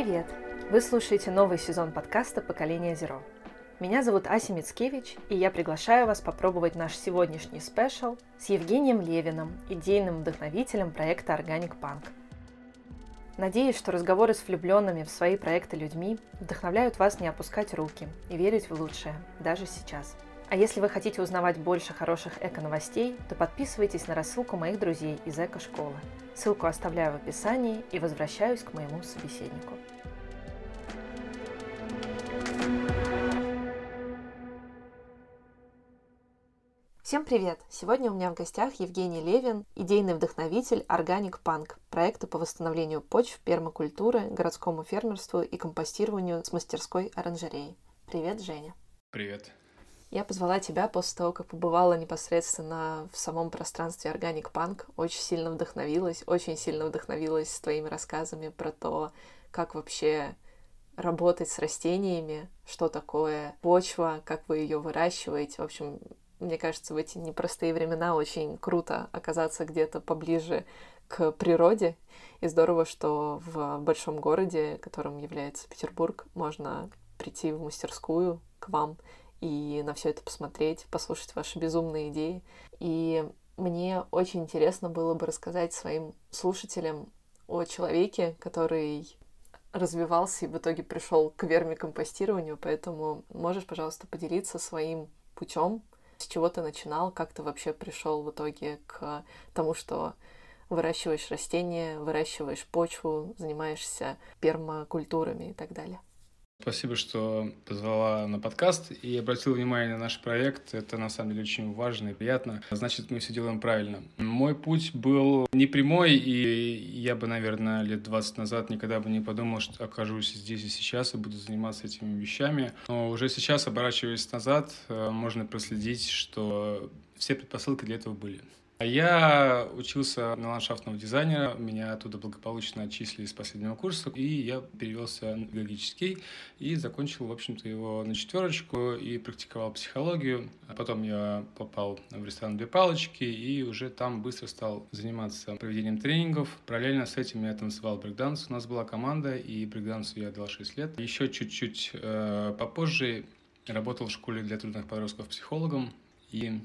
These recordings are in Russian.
Привет! Вы слушаете новый сезон подкаста «Поколение Зеро». Меня зовут Ася Мицкевич, и я приглашаю вас попробовать наш сегодняшний спешл с Евгением Левиным, идейным вдохновителем проекта Organic Punk. Надеюсь, что разговоры с влюбленными в свои проекты людьми вдохновляют вас не опускать руки и верить в лучшее, даже сейчас. А если вы хотите узнавать больше хороших эко-новостей, то подписывайтесь на рассылку моих друзей из эко-школы. Ссылку оставляю в описании и возвращаюсь к моему собеседнику. Всем привет! Сегодня у меня в гостях Евгений Левин, идейный вдохновитель Organic Punk, проекта по восстановлению почв, пермакультуры, городскому фермерству и компостированию с мастерской оранжереи. Привет, Женя! Привет! Я позвала тебя после того, как побывала непосредственно в самом пространстве Organic Punk. Очень сильно вдохновилась, очень сильно вдохновилась твоими рассказами про то, как вообще работать с растениями, что такое почва, как вы ее выращиваете. В общем, мне кажется, в эти непростые времена очень круто оказаться где-то поближе к природе. И здорово, что в большом городе, которым является Петербург, можно прийти в мастерскую к вам и на все это посмотреть, послушать ваши безумные идеи. И мне очень интересно было бы рассказать своим слушателям о человеке, который развивался и в итоге пришел к вермикомпостированию, поэтому можешь, пожалуйста, поделиться своим путем, с чего ты начинал, как ты вообще пришел в итоге к тому, что выращиваешь растения, выращиваешь почву, занимаешься пермакультурами и так далее. Спасибо, что позвала на подкаст и обратил внимание на наш проект. Это на самом деле очень важно и приятно. Значит, мы все делаем правильно. Мой путь был не прямой, и я бы, наверное, лет 20 назад никогда бы не подумал, что окажусь здесь и сейчас и буду заниматься этими вещами. Но уже сейчас, оборачиваясь назад, э, можно проследить, что все предпосылки для этого были. А я учился на ландшафтного дизайнера, меня оттуда благополучно отчислили с последнего курса, и я перевелся на педагогический и закончил, в общем-то, его на четверочку и практиковал психологию. А потом я попал в ресторан «Две палочки» и уже там быстро стал заниматься проведением тренингов. Параллельно с этим я танцевал брейкданс. У нас была команда, и брейкдансу я дал 6 лет. Еще чуть-чуть э, попозже работал в школе для трудных подростков психологом, и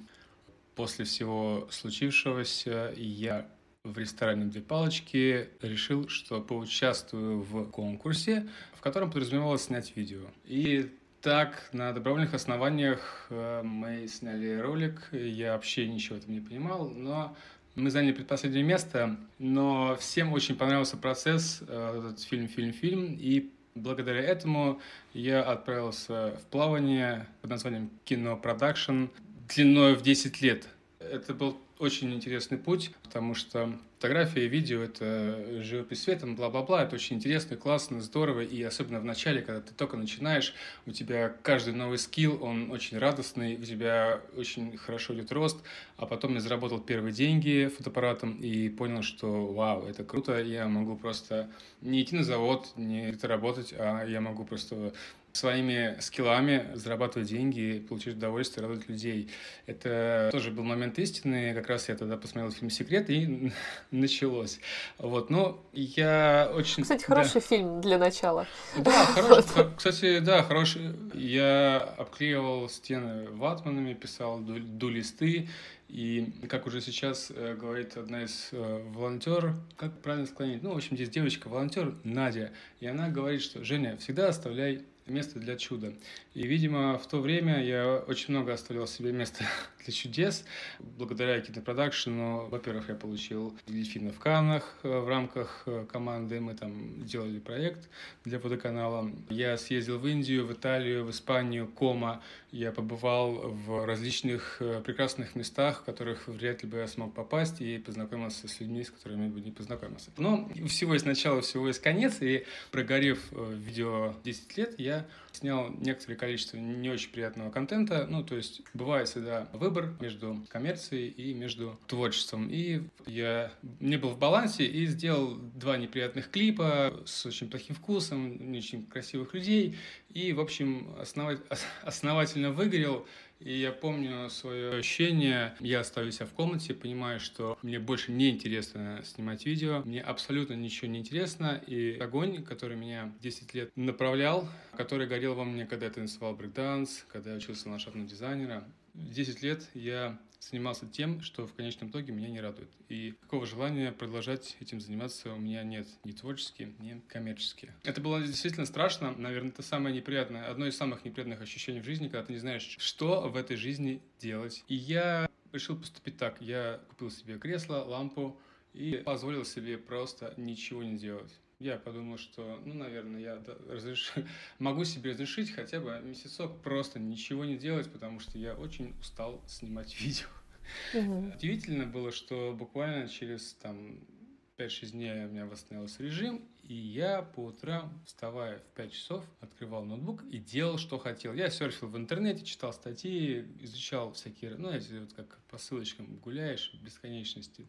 После всего случившегося я в ресторане «Две палочки» решил, что поучаствую в конкурсе, в котором подразумевалось снять видео. И так, на добровольных основаниях э, мы сняли ролик. Я вообще ничего в не понимал, но мы заняли предпоследнее место, но всем очень понравился процесс, э, этот фильм, фильм, фильм, и благодаря этому я отправился в плавание под названием «Кино Production», длиной в 10 лет. Это был очень интересный путь, потому что фотография и видео — это живопись светом, бла-бла-бла. Это очень интересно, классно, здорово. И особенно в начале, когда ты только начинаешь, у тебя каждый новый skill, он очень радостный, у тебя очень хорошо идет рост. А потом я заработал первые деньги фотоаппаратом и понял, что вау, это круто, я могу просто не идти на завод, не работать, а я могу просто своими скиллами зарабатывать деньги, получить удовольствие, радовать людей. Это тоже был момент истины. Как раз я тогда посмотрел фильм «Секрет» и началось. Вот, но я очень... Кстати, хороший да. фильм для начала. Да, хороший. Вот. Кстати, да, хороший. Я обклеивал стены ватманами, писал ду-листы, и как уже сейчас э, говорит одна из э, волонтер, как правильно склонить? Ну, в общем, здесь девочка, волонтер Надя, и она говорит, что Женя, всегда оставляй место для чуда. И, видимо, в то время я очень много оставлял себе места для чудес. Благодаря кинопродакшену, во-первых, я получил дельфина в Каннах э, в рамках э, команды. Мы там делали проект для водоканала. Я съездил в Индию, в Италию, в Испанию, Кома. Я побывал в различных э, прекрасных местах, в которых вряд ли бы я смог попасть и познакомился с людьми, с которыми бы не познакомился. Но всего есть начало, всего есть конец. И прогорев видео 10 лет, я снял некоторое количество не очень приятного контента. Ну, то есть бывает всегда выбор между коммерцией и между творчеством. И я не был в балансе и сделал два неприятных клипа с очень плохим вкусом, не очень красивых людей. И, в общем, основать, основательно выгорел И я помню свое ощущение. Я оставил себя в комнате, понимаю, что мне больше не интересно снимать видео. Мне абсолютно ничего не интересно. И огонь, который меня 10 лет направлял, который горел во мне, когда я танцевал брейкданс, когда я учился на ландшафтного дизайнера, 10 лет я занимался тем, что в конечном итоге меня не радует. И какого желания продолжать этим заниматься у меня нет. Ни творчески, ни коммерчески. Это было действительно страшно. Наверное, это самое неприятное, одно из самых неприятных ощущений в жизни, когда ты не знаешь, что в этой жизни делать. И я решил поступить так. Я купил себе кресло, лампу и позволил себе просто ничего не делать. Я подумал, что, ну, наверное, я разреш... могу себе разрешить хотя бы месяцок просто ничего не делать, потому что я очень устал снимать видео. Угу. Удивительно было, что буквально через там 5-6 дней у меня восстановился режим, и я по утрам, вставая в 5 часов, открывал ноутбук и делал, что хотел. Я серфил в интернете, читал статьи, изучал всякие, ну, знаете, вот как по ссылочкам гуляешь в бесконечности.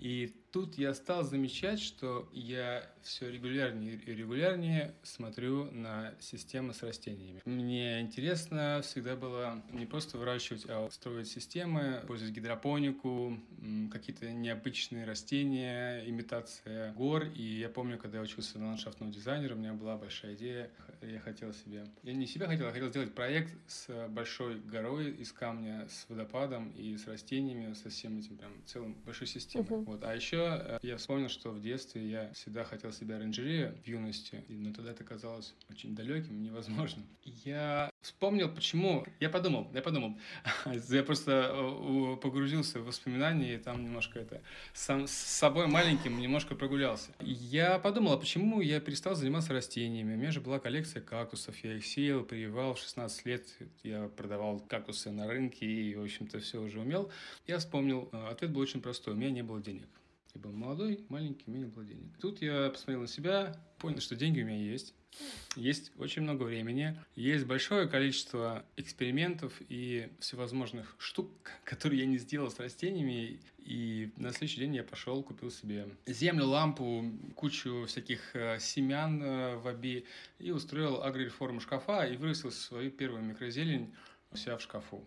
И тут я стал замечать, что я все регулярнее и регулярнее смотрю на системы с растениями. Мне интересно всегда было не просто выращивать, а строить системы, пользовать гидропонику, какие-то необычные растения, имитация гор. И я помню, когда я учился на ландшафтного дизайнера, у меня была большая идея. Я хотел себе... Я не себя хотел, а хотел сделать проект с большой горой из камня, с водопадом и с растениями, со всем этим прям целым большой системой. Uh-huh. Вот. А еще э, я вспомнил, что в детстве я всегда хотел себе оранжерею в юности, но тогда это казалось очень далеким, невозможным. Я вспомнил, почему. Я подумал, я подумал. Я просто э, погрузился в воспоминания, и там немножко это... Сам, с собой маленьким немножко прогулялся. Я подумал, почему я перестал заниматься растениями? У меня же была коллекция кактусов, я их сеял, прививал. В 16 лет я продавал кактусы на рынке и, в общем-то, все уже умел. Я вспомнил, э, ответ был очень простой. У меня не было денег. Я был молодой, маленький, у меня не было денег. Тут я посмотрел на себя, понял, что деньги у меня есть. Есть очень много времени, есть большое количество экспериментов и всевозможных штук, которые я не сделал с растениями. И на следующий день я пошел, купил себе землю, лампу, кучу всяких э, семян э, в оби и устроил агрореформу шкафа и вырастил свою первую микрозелень у себя в шкафу.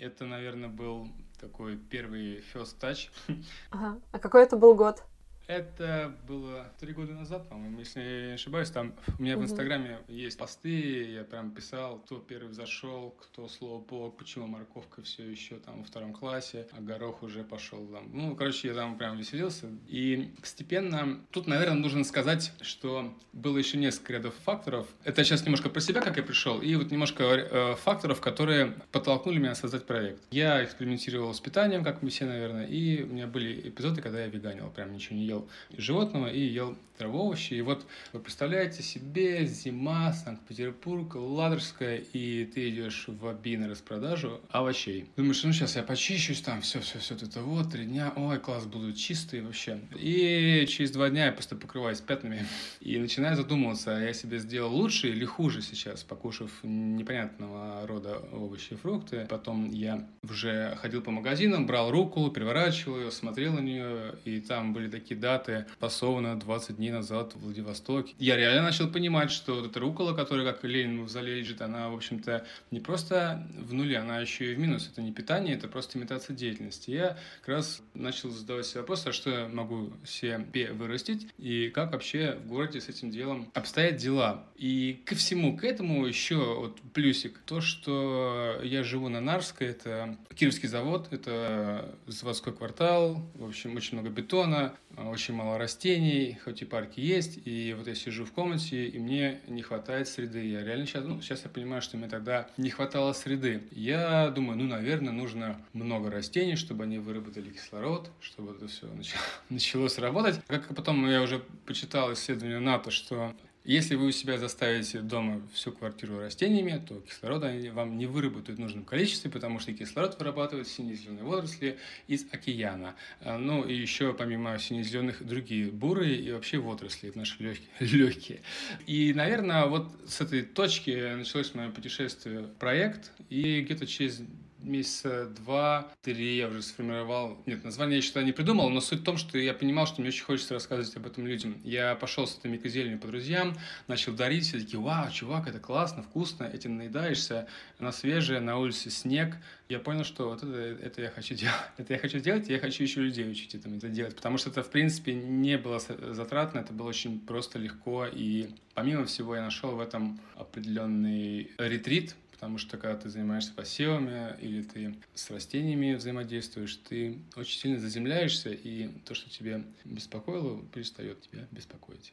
Это, наверное, был такой первый first touch. Ага. А какой это был год? Это было три года назад, по-моему, если я не ошибаюсь. Там у меня в Инстаграме есть посты, я прям писал, кто первый зашел, кто слово полок, почему морковка все еще там во втором классе, а горох уже пошел там. Ну, короче, я там прям веселился. И постепенно, тут, наверное, нужно сказать, что было еще несколько рядов факторов. Это сейчас немножко про себя, как я пришел, и вот немножко э, факторов, которые подтолкнули меня создать проект. Я экспериментировал с питанием, как мы все, наверное, и у меня были эпизоды, когда я веганил, прям ничего не ел ел животного и ел траву, овощи. И вот вы представляете себе зима, Санкт-Петербург, Ладожская, и ты идешь в Аби на распродажу овощей. Думаешь, ну сейчас я почищусь там, все, все, все, это вот, три дня, ой, класс, будут чистые вообще. И через два дня я просто покрываюсь пятнами и начинаю задумываться, а я себе сделал лучше или хуже сейчас, покушав непонятного рода овощи и фрукты. Потом я уже ходил по магазинам, брал руку, переворачивал ее, смотрел на нее, и там были такие даты, пасовано 20 дней назад в Владивостоке. Я реально начал понимать, что вот эта рукола, которая, как Ленин в зале лежит, она, в общем-то, не просто в нуле, она еще и в минус. Это не питание, это просто имитация деятельности. Я как раз начал задавать себе вопрос, а что я могу себе вырастить, и как вообще в городе с этим делом обстоят дела. И ко всему к этому еще вот плюсик. То, что я живу на Нарской, это Кировский завод, это заводской квартал, в общем, очень много бетона, очень мало растений, хоть и парки есть, и вот я сижу в комнате, и мне не хватает среды. Я реально сейчас, ну, сейчас я понимаю, что мне тогда не хватало среды. Я думаю, ну, наверное, нужно много растений, чтобы они выработали кислород, чтобы это все начало, началось работать. Как потом я уже почитал исследование НАТО, что если вы у себя заставите дома всю квартиру растениями, то кислорода вам не выработают в нужном количестве, потому что кислород вырабатывают сине-зеленые водоросли из океана. А, ну и еще помимо сине-зеленых другие бурые и вообще водоросли, это наши легкие. И, наверное, вот с этой точки началось мое путешествие, проект, и где-то через месяца два-три я уже сформировал. Нет, название я еще не придумал, но суть в том, что я понимал, что мне очень хочется рассказывать об этом людям. Я пошел с этой микозеленью по друзьям, начал дарить, все такие, вау, чувак, это классно, вкусно, этим наедаешься, она свежая, на улице снег. Я понял, что вот это, это я хочу делать. Это я хочу делать, и я хочу еще людей учить этому это делать, потому что это, в принципе, не было затратно, это было очень просто, легко, и помимо всего я нашел в этом определенный ретрит, потому что когда ты занимаешься посевами или ты с растениями взаимодействуешь, ты очень сильно заземляешься, и то, что тебе беспокоило, перестает тебя беспокоить.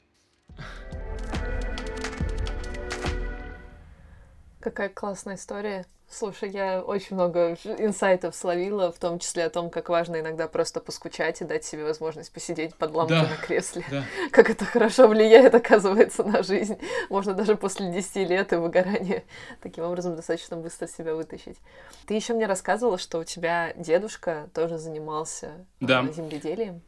Какая классная история. Слушай, я очень много инсайтов словила, в том числе о том, как важно иногда просто поскучать и дать себе возможность посидеть под лампой да, на кресле. Да. Как это хорошо влияет, оказывается, на жизнь. Можно даже после 10 лет и выгорания таким образом достаточно быстро себя вытащить. Ты еще мне рассказывала, что у тебя дедушка тоже занимался да. земледелием.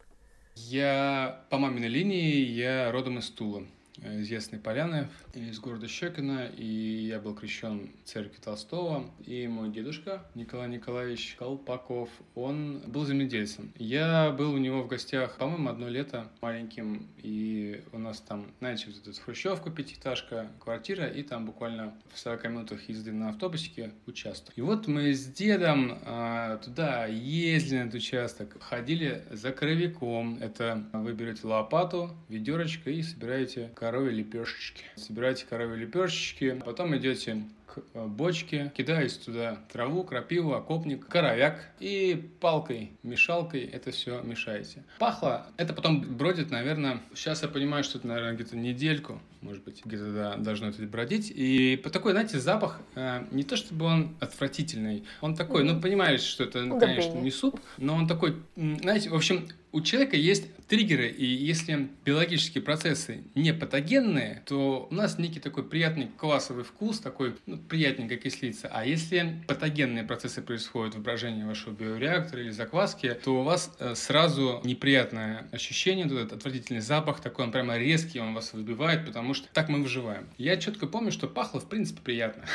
Я по маминой линии, я родом из Тула из Ясной Поляны, из города Щекино, и я был крещен церкви Толстого. И мой дедушка Николай Николаевич Колпаков, он был земледельцем. Я был у него в гостях, по-моему, одно лето маленьким, и у нас там, знаете, вот эта хрущевка, пятиэтажка, квартира, и там буквально в 40 минутах езды на автобусике участок. И вот мы с дедом а, туда ездили на этот участок, ходили за коровиком. Это вы берете лопату, ведерочко и собираете коровьи лепешечки. Собираете коровьи лепешечки, потом идете к э, бочке, кидаете туда траву, крапиву, окопник, коровяк и палкой, мешалкой это все мешаете. Пахло, это потом бродит, наверное, сейчас я понимаю, что это, наверное, где-то недельку, может быть, где-то да, должно это бродить. И по такой, знаете, запах, э, не то чтобы он отвратительный, он такой, ну, понимаешь, что это, конечно, не суп, но он такой, знаете, в общем, у человека есть триггеры, и если биологические процессы не патогенные, то у нас некий такой приятный классовый вкус, такой ну, приятненько кислится. А если патогенные процессы происходят в брожении вашего биореактора или закваски, то у вас э, сразу неприятное ощущение, этот отвратительный запах, такой он прямо резкий, он вас выбивает, потому что так мы выживаем. Я четко помню, что пахло в принципе приятно.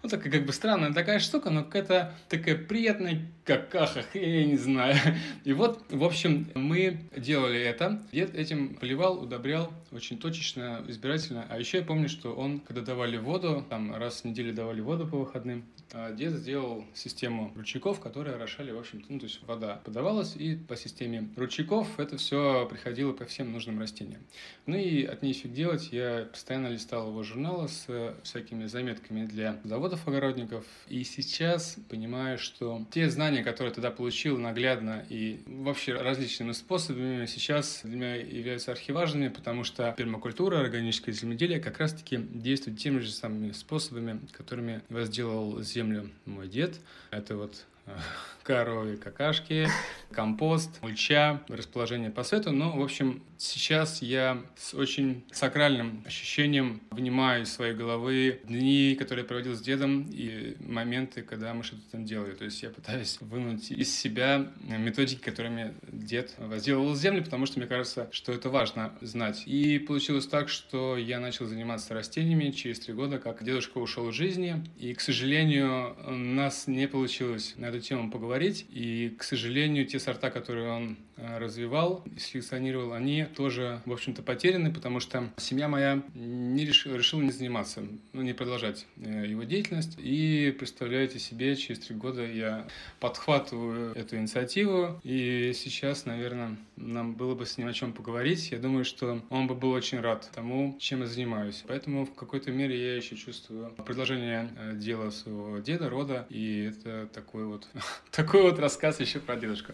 Вот такая как бы странная такая штука, но какая-то такая приятная какаха, я не знаю. И вот, в общем, мы делали это. Дед этим поливал, удобрял очень точечно, избирательно. А еще я помню, что он, когда давали воду, там раз в неделю давали воду по выходным, а дед сделал систему ручейков, которые орошали, в общем-то, ну, то есть вода подавалась, и по системе ручейков это все приходило по всем нужным растениям. Ну и от нефиг делать, я постоянно листал его журналы с всякими заметками для заводов-огородников, и сейчас понимаю, что те знания, которые тогда получил наглядно и вообще различными способами, сейчас для меня являются архиважными, потому что пермакультура, органическое земледелие как раз-таки действует теми же самыми способами, которыми возделал землю мой дед. Это вот коровьи какашки, компост, мульча, расположение по свету. Но, в общем, сейчас я с очень сакральным ощущением внимаю из своей головы дни, которые я проводил с дедом, и моменты, когда мы что-то там делали. То есть я пытаюсь вынуть из себя методики, которыми дед возделывал землю, потому что мне кажется, что это важно знать. И получилось так, что я начал заниматься растениями через три года, как дедушка ушел из жизни. И, к сожалению, у нас не получилось на эту тему поговорить говорить. И, к сожалению, те сорта, которые он э, развивал селекционировал, они тоже, в общем-то, потеряны, потому что семья моя не решила, решила не заниматься, ну, не продолжать э, его деятельность. И, представляете себе, через три года я подхватываю эту инициативу, и сейчас, наверное, нам было бы с ним о чем поговорить. Я думаю, что он бы был очень рад тому, чем я занимаюсь. Поэтому в какой-то мере я еще чувствую продолжение э, дела своего деда, рода, и это такой вот такой вот рассказ еще про дедушку.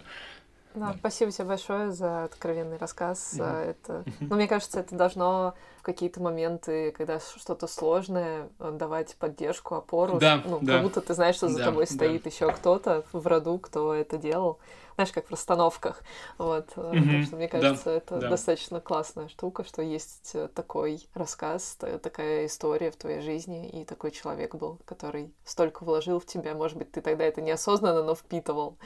Да, да, спасибо тебе большое за откровенный рассказ. Mm-hmm. Это, ну, мне кажется, это должно в какие-то моменты, когда что-то сложное, э, давать поддержку, опору. Да, ну, да. как будто ты знаешь, что за да, тобой стоит да. еще кто-то в роду, кто это делал. Знаешь, как в расстановках. Вот. Mm-hmm. Так что мне кажется, да, это да. достаточно классная штука, что есть э, такой рассказ, такая история в твоей жизни, и такой человек был, который столько вложил в тебя. Может быть, ты тогда это неосознанно, но впитывал.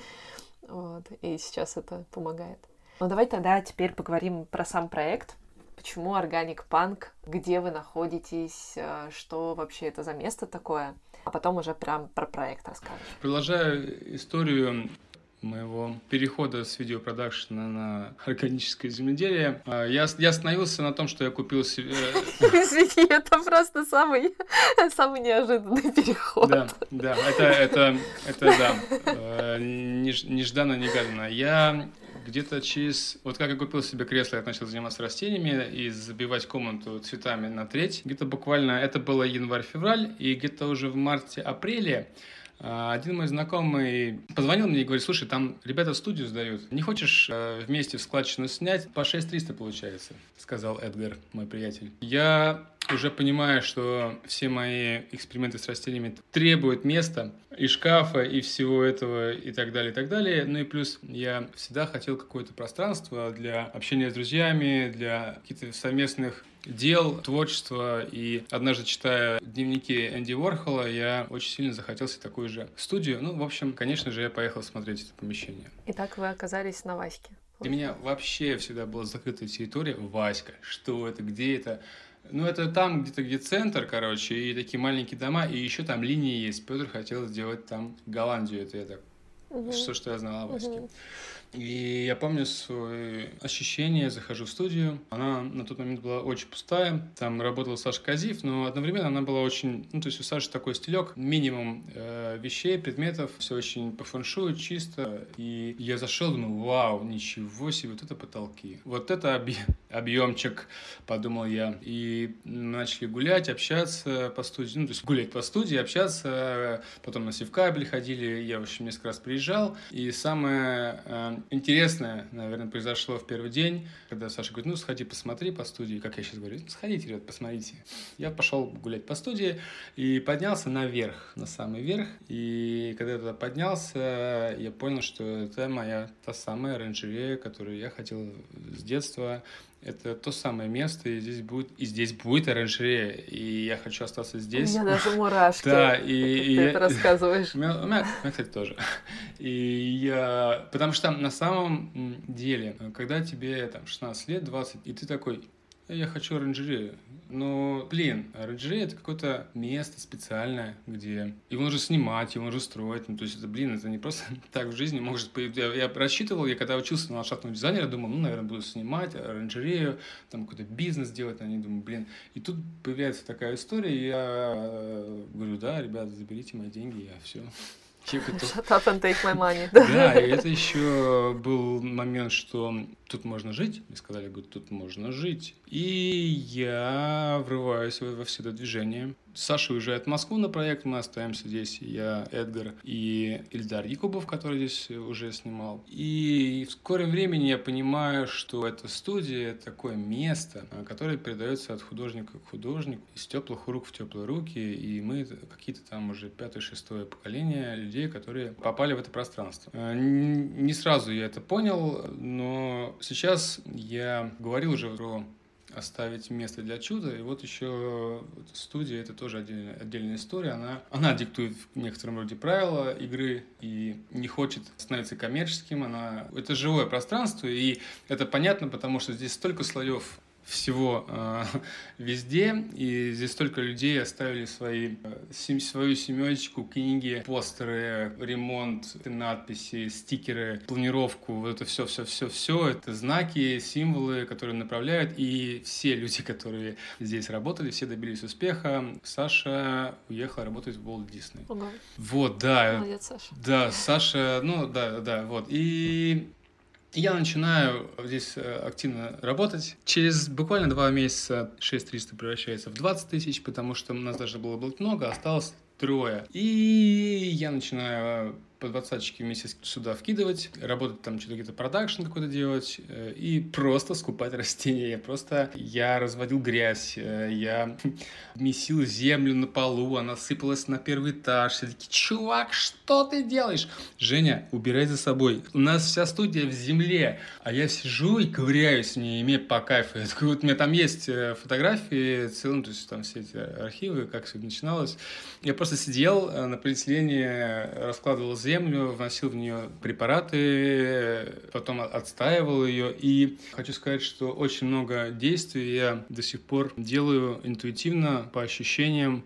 Вот, и сейчас это помогает. Ну давай тогда теперь поговорим про сам проект. Почему Organic Punk? Где вы находитесь? Э, что вообще это за место такое? а потом уже прям про проект расскажешь. Продолжаю историю моего перехода с видеопродакшена на органическое земледелие, а, я, я остановился на том, что я купил себе... Извини, это просто самый, самый неожиданный переход. Да, да, это, это, это да, э, нежданно-негаданно. Я где-то через... Вот как я купил себе кресло, я начал заниматься растениями и забивать комнату цветами на треть. Где-то буквально, это было январь-февраль, и где-то уже в марте-апреле один мой знакомый позвонил мне и говорит, слушай, там ребята студию сдают, не хочешь э, вместе в складчину снять? По 6300 получается, сказал Эдгар, мой приятель. Я уже понимаю, что все мои эксперименты с растениями требуют места и шкафа, и всего этого, и так далее, и так далее. Ну и плюс я всегда хотел какое-то пространство для общения с друзьями, для каких-то совместных дел, творчества. И однажды, читая дневники Энди Уорхола, я очень сильно захотелся такую же студию. Ну, в общем, конечно же, я поехал смотреть это помещение. И так вы оказались на Ваське. Для меня вообще всегда была закрытая территория. Васька. Что это? Где это? Ну, это там где-то, где центр, короче, и такие маленькие дома, и еще там линии есть. Петр хотел сделать там Голландию, это я так... Угу. Что, что я знала о Ваське. Угу. И я помню свои ощущения, захожу в студию. Она на тот момент была очень пустая. Там работал Саша Казив, но одновременно она была очень... Ну, то есть у Саши такой стилек, минимум э, вещей, предметов, все очень по фэншую, чисто. И я зашел, думаю, вау, ничего себе, вот это потолки. Вот это объ... объемчик, подумал я. И начали гулять, общаться по студии, ну, то есть гулять по студии, общаться. Потом на Севкабель ходили, я, в общем, несколько раз приезжал. И самое э, интересное, наверное, произошло в первый день, когда Саша говорит, ну, сходи, посмотри по студии, как я сейчас говорю, сходите, ребят, посмотрите. Я пошел гулять по студии и поднялся наверх, на самый верх, и когда я туда поднялся, я понял, что это моя та самая оранжерея, которую я хотел с детства, это то самое место, и здесь будет, и здесь будет оранжерея, и я хочу остаться здесь. У меня даже мурашки. Да, и, ты это рассказываешь. У меня, кстати, тоже. И я... Потому что на самом деле, когда тебе там 16 лет, 20, и ты такой, я хочу оранжерею. Но, блин, оранжерея это какое-то место специальное, где его нужно снимать, его нужно строить. Ну, то есть это, блин, это не просто так в жизни может появиться. Я, я рассчитывал, я когда учился на ландшафтного дизайнера, думал, ну, наверное, буду снимать оранжерею, там какой-то бизнес делать. Они думаю, блин. И тут появляется такая история, и я э, говорю, да, ребята, заберите мои деньги, я все Shut up and take my money. Да, и это еще был момент, что тут можно жить. Мне сказали, говорят, тут можно жить. И я врываюсь во все это движение. Саша уезжает в Москву на проект, мы остаемся здесь, я, Эдгар и Ильдар Якубов, который здесь уже снимал. И в скором времени я понимаю, что эта студия — такое место, которое передается от художника к художнику, из теплых рук в теплые руки, и мы какие-то там уже пятое-шестое поколение людей, которые попали в это пространство. Э, не сразу я это понял, но сейчас я говорил уже про оставить место для чуда. И вот еще студия, это тоже отдельная, отдельная история. Она, она диктует в некотором роде правила игры и не хочет становиться коммерческим. Она, это живое пространство, и это понятно, потому что здесь столько слоев всего э, везде, и здесь столько людей оставили свои, э, сем, свою семечку, книги, постеры, ремонт, надписи, стикеры, планировку, вот это все, все, все, все, это знаки, символы, которые направляют, и все люди, которые здесь работали, все добились успеха. Саша уехала работать в Walt Disney. Ого. Вот, да. Молодец, Саша. Да, Саша, ну да, да, вот. И я начинаю здесь э, активно работать. Через буквально два месяца 6300 превращается в 20 тысяч, потому что у нас даже было много, осталось трое. И я начинаю по двадцаточке в месяц сюда вкидывать, работать там что-то где-то продакшн какой-то делать э, и просто скупать растения. Я просто, я разводил грязь, э, я месил землю на полу, она сыпалась на первый этаж. Все таки чувак, что ты делаешь? Женя, убирай за собой. У нас вся студия в земле, а я сижу и ковыряюсь мне по кайфу. Я такой, вот у меня там есть э, фотографии целым, то есть там все эти архивы, как все начиналось. Я просто сидел на полиэтилене, раскладывал землю, вносил в нее препараты, потом отстаивал ее. И хочу сказать, что очень много действий я до сих пор делаю интуитивно, по ощущениям,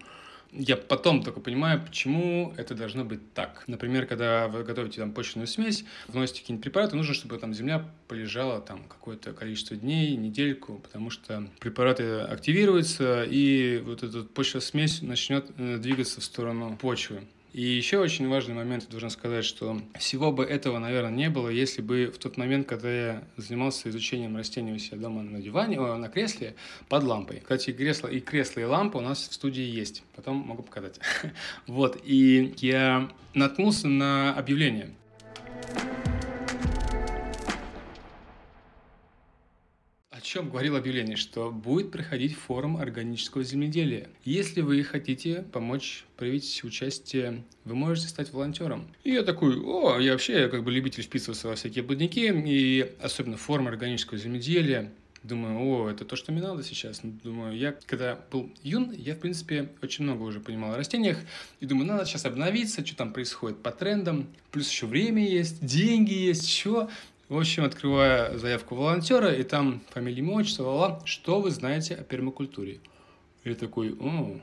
я потом только понимаю, почему это должно быть так. Например, когда вы готовите там почвенную смесь, вносите какие-нибудь препараты, нужно, чтобы там земля полежала там какое-то количество дней, недельку, потому что препараты активируются, и вот эта почвенная смесь начнет э, двигаться в сторону почвы. И еще очень важный момент, я должен сказать, что всего бы этого, наверное, не было, если бы в тот момент, когда я занимался изучением растений у себя дома на диване, о, на кресле под лампой. Кстати, кресло и кресло и лампа у нас в студии есть. Потом могу показать. Вот. И я наткнулся на объявление чем говорил объявление, что будет проходить форум органического земледелия. Если вы хотите помочь проявить участие, вы можете стать волонтером. И я такой, о, я вообще как бы любитель вписываться во всякие будники, и особенно форум органического земледелия. Думаю, о, это то, что мне надо сейчас. Думаю, я когда был юн, я, в принципе, очень много уже понимал о растениях. И думаю, надо сейчас обновиться, что там происходит по трендам. Плюс еще время есть, деньги есть, что. В общем, открываю заявку волонтера, и там фамилия, имя, отчество, ла, что вы знаете о пермакультуре? Я такой, о,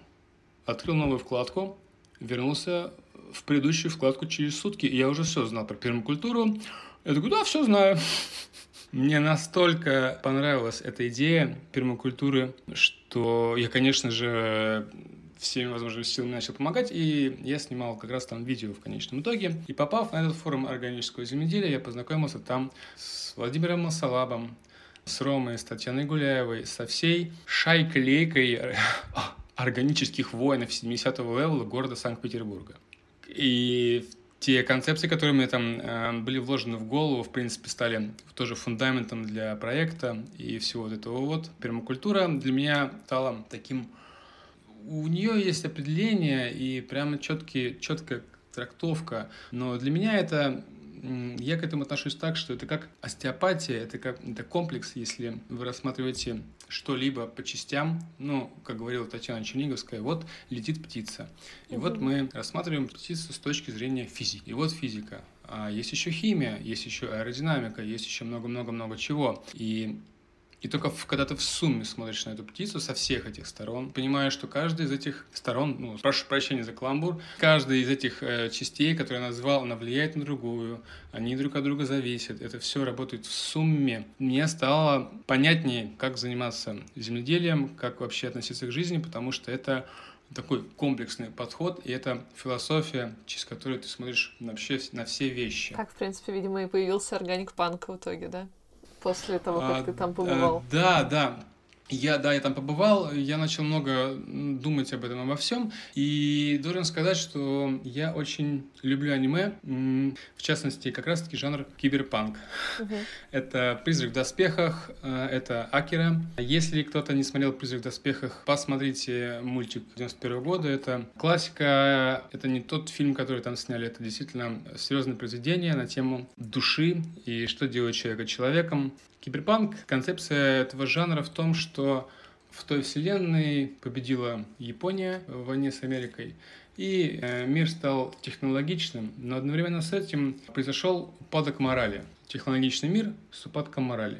открыл новую вкладку, вернулся в предыдущую вкладку через сутки, и я уже все знал про пермакультуру. Я такой, да, все знаю. Мне настолько понравилась эта идея пермакультуры, что я, конечно же, всеми возможными силами начал помогать, и я снимал как раз там видео в конечном итоге. И попав на этот форум органического земледелия, я познакомился там с Владимиром Масалабом, с Ромой, с Татьяной Гуляевой, со всей шайкой-лейкой органических воинов 70-го левела города Санкт-Петербурга. И те концепции, которые мне там э, были вложены в голову, в принципе, стали тоже фундаментом для проекта и всего вот этого вот. Пермакультура для меня стала таким у нее есть определение и прямо четкие, четкая трактовка, но для меня это я к этому отношусь так, что это как остеопатия, это как это комплекс, если вы рассматриваете что-либо по частям, ну, как говорила Татьяна Черниговская, вот летит птица. И угу. вот мы рассматриваем птицу с точки зрения физики. И вот физика. А есть еще химия, есть еще аэродинамика, есть еще много-много-много чего. И и только когда ты в сумме смотришь на эту птицу со всех этих сторон, понимаешь, что каждая из этих сторон, ну, прошу прощения за каламбур, каждая из этих э, частей, которые я назвал, она влияет на другую, они друг от друга зависят, это все работает в сумме. Мне стало понятнее, как заниматься земледелием, как вообще относиться к жизни, потому что это такой комплексный подход, и это философия, через которую ты смотришь вообще на все вещи. Так, в принципе, видимо, и появился органик панк в итоге, да? После того, как а, ты там побывал? Да, да. Я, да, я там побывал, я начал много думать об этом, обо всем, и должен сказать, что я очень люблю аниме, в частности, как раз-таки жанр киберпанк. Угу. Это «Призрак в доспехах», э, это «Акера». Если кто-то не смотрел «Призрак в доспехах», посмотрите мультик 91 года, это классика, это не тот фильм, который там сняли, это действительно серьезное произведение на тему души и что делает человека человеком. Киберпанк, концепция этого жанра в том, что в той вселенной победила Япония в войне с Америкой, и э, мир стал технологичным, но одновременно с этим произошел упадок морали. Технологичный мир с упадком морали.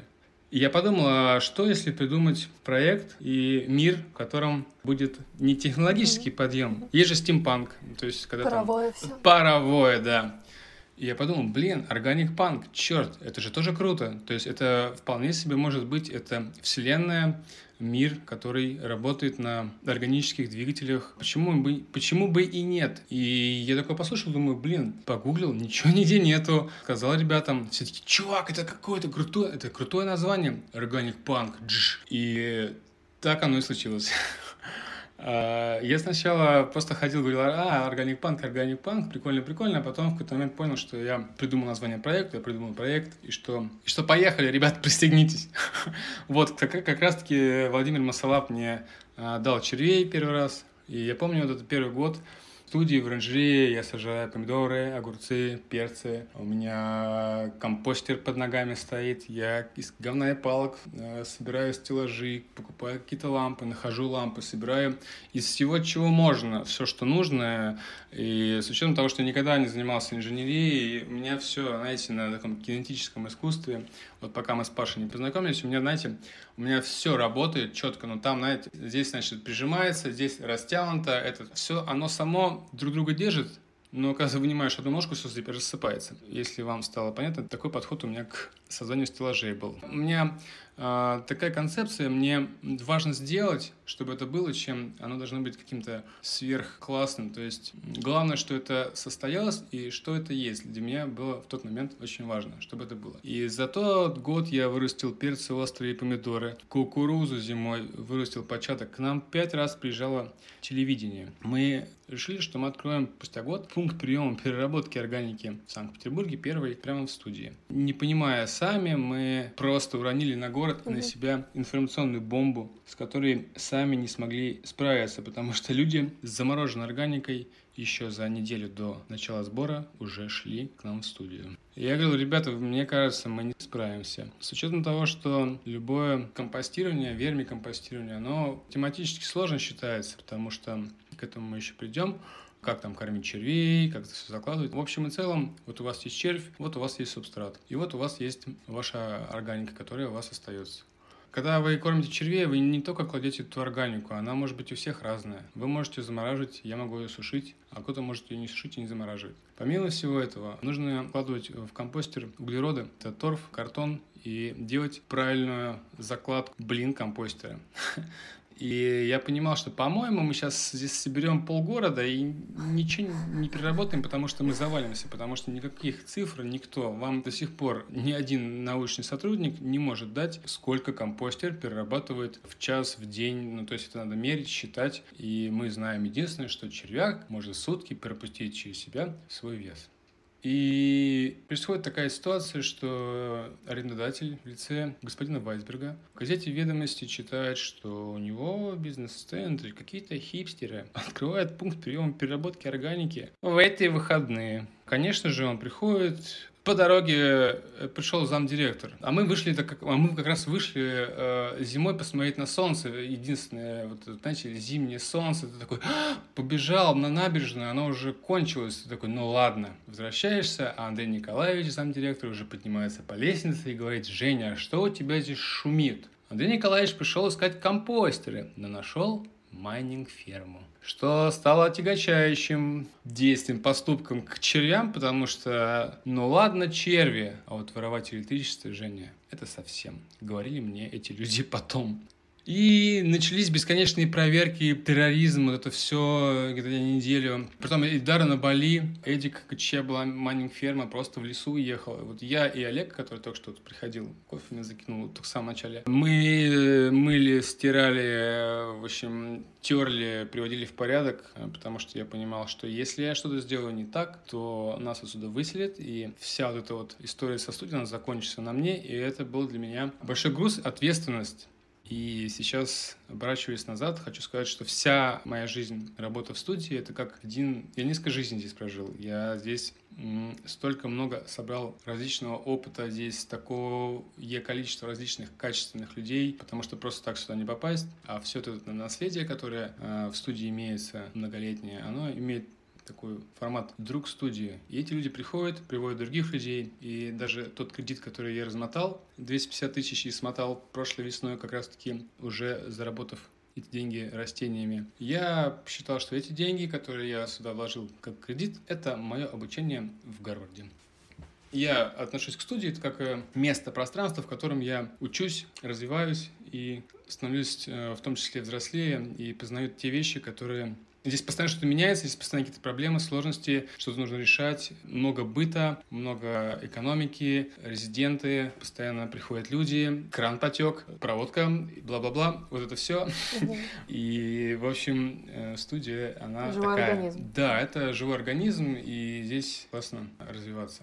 И я подумал, а что если придумать проект и мир, в котором будет не технологический mm-hmm. подъем, есть же стимпанк, то есть когда паровое там... Все. Паровое, да. Я подумал, блин, органик панк, черт, это же тоже круто. То есть это вполне себе может быть, это вселенная, мир, который работает на органических двигателях. Почему бы, почему бы и нет? И я такой послушал, думаю, блин, погуглил, ничего нигде нету. Сказал ребятам, все таки чувак, это какое-то крутое, это крутое название, органик панк, И так оно и случилось. А, я сначала просто ходил, говорил, а, органик панк, органик панк, прикольно, прикольно, а потом в какой-то момент понял, что я придумал название проекта, я придумал проект, и что, и что поехали, ребят, пристегнитесь. вот, как, как раз-таки Владимир Масалап мне а, дал червей первый раз, и я помню вот этот первый год, студии, в оранжерее я сажаю помидоры, огурцы, перцы. У меня компостер под ногами стоит. Я из говна и палок э, собираю стеллажи, покупаю какие-то лампы, нахожу лампы, собираю из всего, чего можно, все, что нужно. И с учетом того, что я никогда не занимался инженерией, у меня все, знаете, на таком кинетическом искусстве. Вот пока мы с Пашей не познакомились, у меня, знаете, у меня все работает четко, но там, знаете, здесь, значит, прижимается, здесь растянуто, это все, оно само друг друга держит, но когда вынимаешь одну ножку, все теперь рассыпается. Если вам стало понятно, такой подход у меня к созданию стеллажей был. У меня э, такая концепция, мне важно сделать, чтобы это было, чем оно должно быть каким-то сверхклассным. То есть главное, что это состоялось и что это есть. Для меня было в тот момент очень важно, чтобы это было. И за тот год я вырастил перцы острые помидоры, кукурузу зимой, вырастил початок. К нам пять раз приезжало телевидение. Мы решили, что мы откроем спустя год пункт приема переработки органики в Санкт-Петербурге, первый прямо в студии. Не понимая сами, мы просто уронили на город и на себя информационную бомбу, с которой сами не смогли справиться, потому что люди с замороженной органикой еще за неделю до начала сбора уже шли к нам в студию. Я говорил, ребята, мне кажется, мы не справимся. С учетом того, что любое компостирование, вермикомпостирование, оно тематически сложно считается, потому что к этому мы еще придем как там кормить червей, как это все закладывать. В общем и целом, вот у вас есть червь, вот у вас есть субстрат, и вот у вас есть ваша органика, которая у вас остается. Когда вы кормите червей, вы не только кладете эту органику, она может быть у всех разная. Вы можете замораживать, я могу ее сушить, а кто-то может ее не сушить и не замораживать. Помимо всего этого, нужно вкладывать в компостер углероды, это торф, картон, и делать правильную закладку блин компостера. И я понимал, что, по-моему, мы сейчас здесь соберем полгорода и ничего не переработаем, потому что мы завалимся, потому что никаких цифр никто, вам до сих пор ни один научный сотрудник не может дать, сколько компостер перерабатывает в час, в день. Ну, то есть это надо мерить, считать. И мы знаем единственное, что червяк может сутки пропустить через себя свой вес. И происходит такая ситуация, что арендодатель в лице господина Вайсберга в газете «Ведомости» читает, что у него бизнес-центр, какие-то хипстеры открывают пункт приема переработки органики в эти выходные. Конечно же, он приходит, по дороге э, пришел замдиректор. А мы вышли, так как, а мы как раз вышли э, зимой посмотреть на солнце. Единственное, вот, знаете, зимнее солнце. Ты такой, «А, побежал на набережную, оно уже кончилось. Ты такой, ну ладно. Возвращаешься, а Андрей Николаевич, замдиректор, уже поднимается по лестнице и говорит, Женя, а что у тебя здесь шумит? Андрей Николаевич пришел искать компостеры, но нашел майнинг-ферму что стало отягощающим действием, поступком к червям, потому что, ну ладно, черви, а вот воровать электричество, Женя, это совсем. Говорили мне эти люди потом. И начались бесконечные проверки, терроризм, вот это все где-то неделю. Потом Эльдара на Бали, Эдик, чья была майнинг-ферма, просто в лесу уехал. Вот я и Олег, который только что тут приходил, кофе мне закинул только в самом начале. Мы э, мыли, стирали, в общем, терли, приводили в порядок, э, потому что я понимал, что если я что-то сделаю не так, то нас отсюда выселят, и вся вот эта вот история со студией, она закончится на мне, и это был для меня большой груз, ответственность и сейчас, оборачиваясь назад, хочу сказать, что вся моя жизнь, работа в студии, это как один... Я несколько жизней здесь прожил. Я здесь столько много собрал различного опыта, здесь такое количество различных качественных людей, потому что просто так сюда не попасть. А все это наследие, которое э, в студии имеется многолетнее, оно имеет такой формат друг студии. И эти люди приходят, приводят других людей. И даже тот кредит, который я размотал, 250 тысяч и смотал прошлой весной как раз-таки уже заработав эти деньги растениями. Я считал, что эти деньги, которые я сюда вложил как кредит, это мое обучение в Гарварде. Я отношусь к студии это как э, место, пространство, в котором я учусь, развиваюсь и становлюсь э, в том числе взрослее и познаю те вещи, которые Здесь постоянно что-то меняется, здесь постоянно какие-то проблемы, сложности, что-то нужно решать. Много быта, много экономики, резиденты, постоянно приходят люди, кран потек, проводка, бла-бла-бла, вот это все. И, в общем, э, студия, она живой такая... организм. Да, это живой организм, и здесь классно развиваться.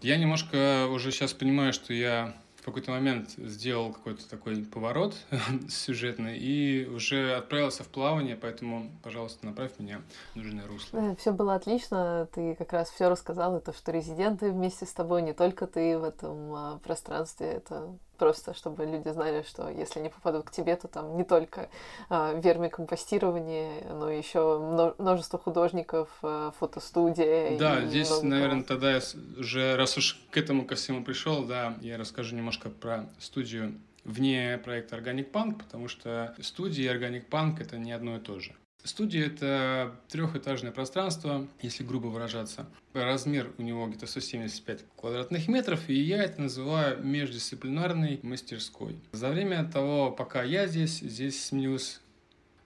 Я немножко уже сейчас понимаю, что я в какой-то момент сделал какой-то такой поворот сюжетный и уже отправился в плавание, поэтому, пожалуйста, направь меня в нужное русло. Да, все было отлично, ты как раз все рассказал, и то, что резиденты вместе с тобой, не только ты в этом а, пространстве, это просто чтобы люди знали, что если они попадут к тебе, то там не только э, вермикомпостирование, но еще множество художников, э, фотостудия. Да, здесь, много... наверное, тогда я уже, раз уж к этому ко всему пришел, да, я расскажу немножко про студию вне проекта Organic Punk, потому что студия и Organic Punk — это не одно и то же. Студия — это трехэтажное пространство, если грубо выражаться. Размер у него где-то 175 квадратных метров, и я это называю междисциплинарной мастерской. За время того, пока я здесь, здесь сменилось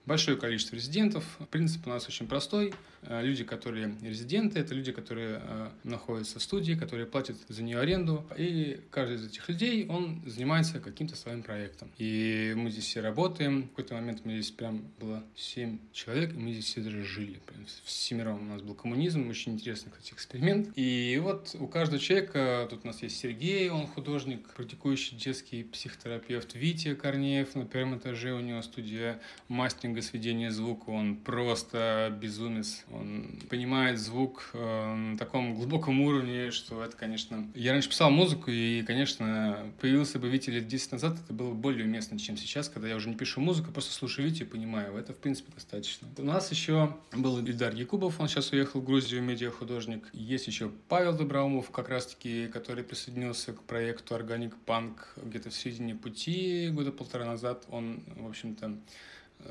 большое количество резидентов. Принцип у нас очень простой — люди, которые резиденты, это люди, которые э, находятся в студии, которые платят за нее аренду. И каждый из этих людей, он занимается каким-то своим проектом. И мы здесь все работаем. В какой-то момент мы здесь прям было 7 человек, и мы здесь все даже жили. Прям в семером у нас был коммунизм, очень интересный, кстати, эксперимент. И вот у каждого человека, тут у нас есть Сергей, он художник, практикующий детский психотерапевт, Витя Корнеев, на первом этаже у него студия мастеринга, сведения звука, он просто безумец, он понимает звук э, на таком глубоком уровне, что это, конечно... Я раньше писал музыку, и, конечно, появился бы Витя лет 10 назад, это было более уместно, чем сейчас, когда я уже не пишу музыку, просто слушаю Витю и понимаю. Это, в принципе, достаточно. У нас еще был Ильдар Якубов, он сейчас уехал в Грузию, медиахудожник. Есть еще Павел Доброумов, как раз-таки, который присоединился к проекту Organic Punk где-то в середине пути, года полтора назад. Он, в общем-то,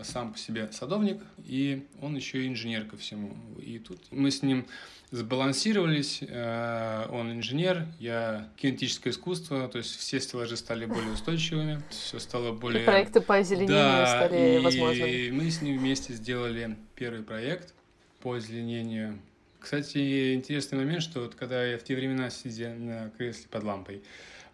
сам по себе садовник, и он еще и инженер ко всему. И тут мы с ним сбалансировались. Э, он инженер, я кинетическое искусство, то есть все стеллажи стали более устойчивыми, все стало более... И проекты по озеленению да, стали и возможными. И мы с ним вместе сделали первый проект по озеленению. Кстати, интересный момент, что вот когда я в те времена сидя на кресле под лампой,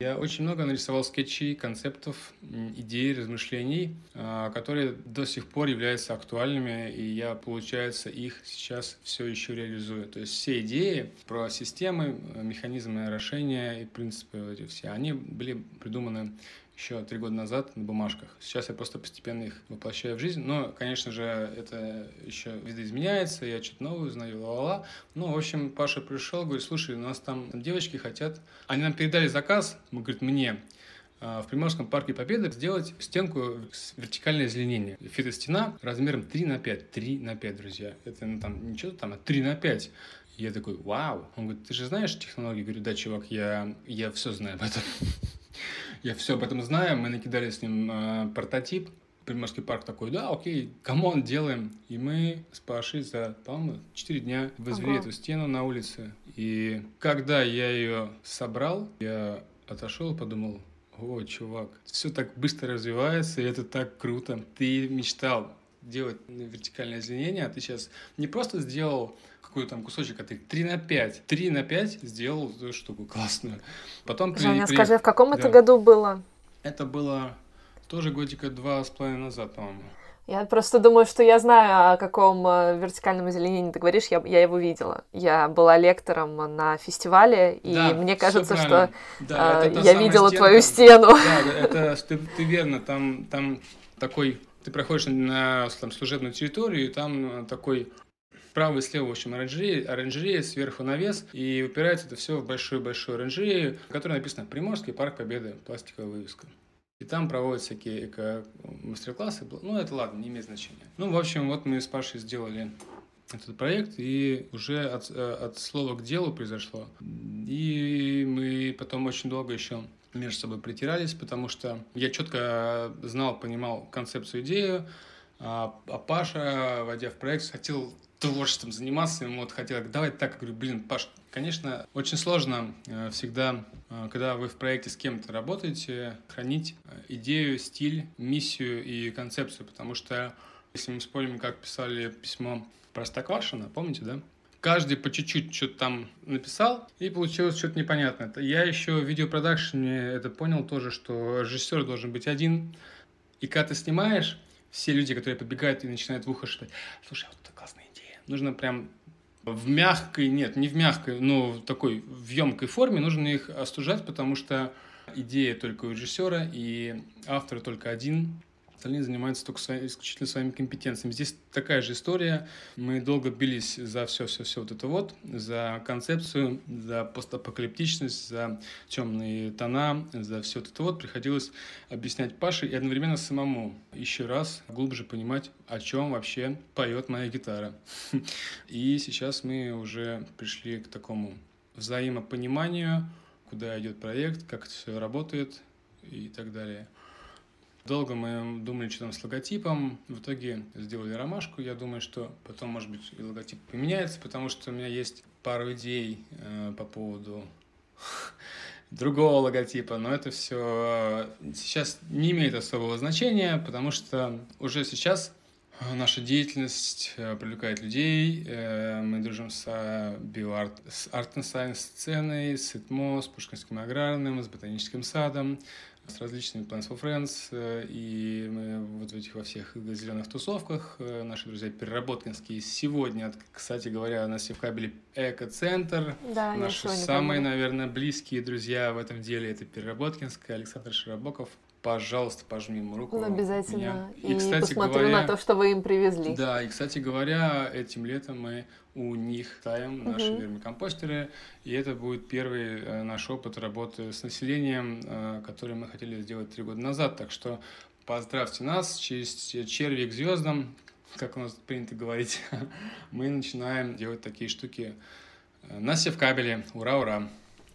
я очень много нарисовал скетчей, концептов, идей, размышлений, а, которые до сих пор являются актуальными, и я, получается, их сейчас все еще реализую. То есть все идеи про системы, механизмы решения и принципы эти все, они были придуманы еще три года назад на бумажках. Сейчас я просто постепенно их воплощаю в жизнь. Но, конечно же, это еще видоизменяется, я что-то новое узнаю, ла-ла-ла. Ну, в общем, Паша пришел, говорит, слушай, у нас там девочки хотят... Они нам передали заказ, мы, говорит, мне а, в Приморском парке Победы сделать стенку с вертикальное озеленение. Фитостена размером 3 на 5. 3 на 5, друзья. Это ну, там ничего там, а 3 на 5. я такой, вау. Он говорит, ты же знаешь технологии? Я говорю, да, чувак, я, я все знаю об этом. Я все об этом знаю, мы накидали с ним э, прототип, Приморский парк такой, да, окей, come on, делаем. И мы с Пашей за, по-моему, 4 дня возвели ага. эту стену на улице. И когда я ее собрал, я отошел и подумал, о, чувак, все так быстро развивается, и это так круто. Ты мечтал делать вертикальное озеленение, а ты сейчас не просто сделал какой там кусочек, а ты 3 на 5. 3 на 5 сделал эту штуку классную. Потом Женя, при... скажи, в каком да. это году было? Это было тоже годика два с половиной назад, по-моему. Я просто думаю, что я знаю, о каком э, вертикальном озеленении ты говоришь, я, я его видела. Я была лектором на фестивале, и да, мне кажется, что да, э, я видела стенка. твою стену. Да, это ты, ты верно, там, там такой, ты проходишь на там, служебную территорию, и там такой Справа и слева, в общем, оранжерея, оранжерея, сверху навес, и упирается это все в большую-большую оранжерею, в которой написано «Приморский парк Победы», пластиковая вывеска. И там проводят всякие эко-мастер-классы. Ну, это ладно, не имеет значения. Ну, в общем, вот мы с Пашей сделали этот проект, и уже от, э, от слова к делу произошло. И мы потом очень долго еще между собой притирались, потому что я четко знал, понимал концепцию, идею, а, а Паша, войдя в проект, хотел творчеством заниматься, ему вот хотел, давай так, говорю, блин, Паш, конечно, очень сложно э, всегда, э, когда вы в проекте с кем-то работаете, хранить э, идею, стиль, миссию и концепцию, потому что если мы вспомним, как писали письмо Простоквашина, помните, да? Каждый по чуть-чуть что-то там написал, и получилось что-то непонятное. Я еще в видеопродакшене это понял тоже, что режиссер должен быть один, и когда ты снимаешь, все люди, которые подбегают и начинают в ухо шептать, слушай, вот это классная нужно прям в мягкой, нет, не в мягкой, но в такой в емкой форме нужно их остужать, потому что идея только у режиссера, и автор только один, остальные занимаются только свои, исключительно своими компетенциями. Здесь такая же история. Мы долго бились за все-все-все вот это вот, за концепцию, за постапокалиптичность, за темные тона, за все вот это вот. Приходилось объяснять Паше и одновременно самому еще раз глубже понимать, о чем вообще поет моя гитара. И сейчас мы уже пришли к такому взаимопониманию, куда идет проект, как это все работает и так далее. Долго мы думали, что там с логотипом. В итоге сделали ромашку. Я думаю, что потом, может быть, и логотип поменяется, потому что у меня есть пару идей э, по поводу другого логотипа, но это все э, сейчас не имеет особого значения, потому что уже сейчас наша деятельность э, привлекает людей. Э, мы дружим с биоарт, с арт сценой, с ИТМО, с Пушкинским аграрным, с ботаническим садом, с различными Plans for Friends, э, и мы вот в этих во всех зеленых тусовках, э, наши друзья переработкинские сегодня, кстати говоря, у нас в кабеле Эко-центр, да, наши самые, наверное, близкие друзья в этом деле, это Переработкинская, Александр Широбоков, пожалуйста, пожми ему руку. Ну, обязательно. И, и кстати посмотрю говоря, на то, что вы им привезли. Да, и, кстати говоря, этим летом мы у них ставим угу. наши вермикомпостеры, и это будет первый э, наш опыт работы с населением, э, который мы хотели сделать три года назад. Так что поздравьте нас через черви к звездам, как у нас принято говорить, мы начинаем делать такие штуки э, на севкабеле. Ура, ура!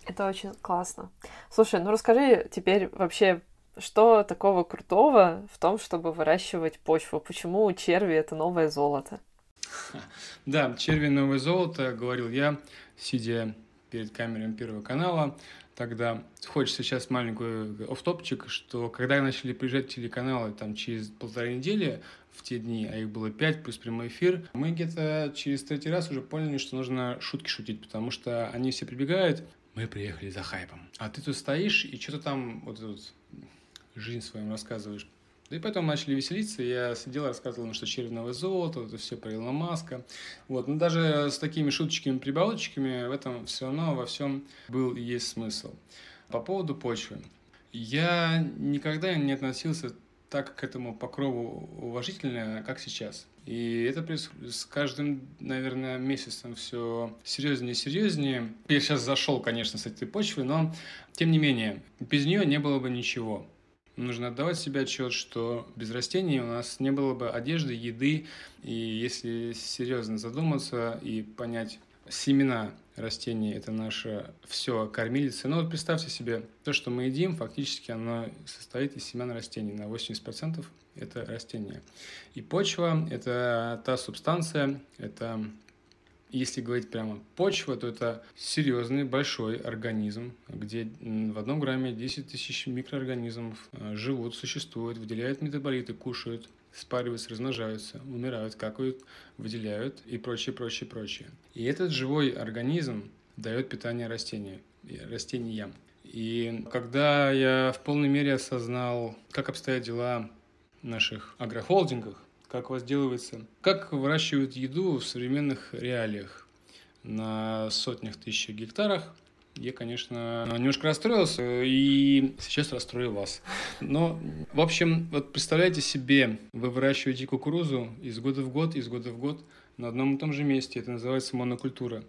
Это очень классно. Слушай, ну расскажи теперь вообще что такого крутого в том, чтобы выращивать почву? Почему черви это новое золото? Да, черви новое золото, говорил я, сидя перед камерой Первого канала. Тогда хочется сейчас маленькую офтопчик, что когда начали приезжать телеканалы там через полторы недели, в те дни, а их было пять, плюс прямой эфир, мы где-то через третий раз уже поняли, что нужно шутки шутить, потому что они все прибегают, мы приехали за хайпом. А ты тут стоишь и что-то там вот, вот жизнь своим рассказываешь. Да и потом начали веселиться, я сидел, рассказывал, что червяное золото, это все про Илона Маска. Вот. Но даже с такими шуточками, прибауточками в этом все равно во всем был и есть смысл. По поводу почвы. Я никогда не относился так к этому покрову уважительно, как сейчас. И это с каждым, наверное, месяцем все серьезнее и серьезнее. Я сейчас зашел, конечно, с этой почвы, но тем не менее, без нее не было бы ничего. Нужно отдавать себе отчет, что без растений у нас не было бы одежды, еды. И если серьезно задуматься и понять, семена растений – это наше все кормилица. Ну вот представьте себе, то, что мы едим, фактически оно состоит из семян растений. На 80% это растения. И почва – это та субстанция, это если говорить прямо почва, то это серьезный большой организм, где в одном грамме 10 тысяч микроорганизмов э, живут, существуют, выделяют метаболиты, кушают, спариваются, размножаются, умирают, какают, выделяют и прочее, прочее, прочее. И этот живой организм дает питание растению, растениям. И когда я в полной мере осознал, как обстоят дела в наших агрохолдингах, как возделывается, как выращивают еду в современных реалиях на сотнях тысяч гектарах. Я, конечно, немножко расстроился и сейчас расстрою вас. Но, в общем, вот представляете себе, вы выращиваете кукурузу из года в год, из года в год на одном и том же месте. Это называется монокультура.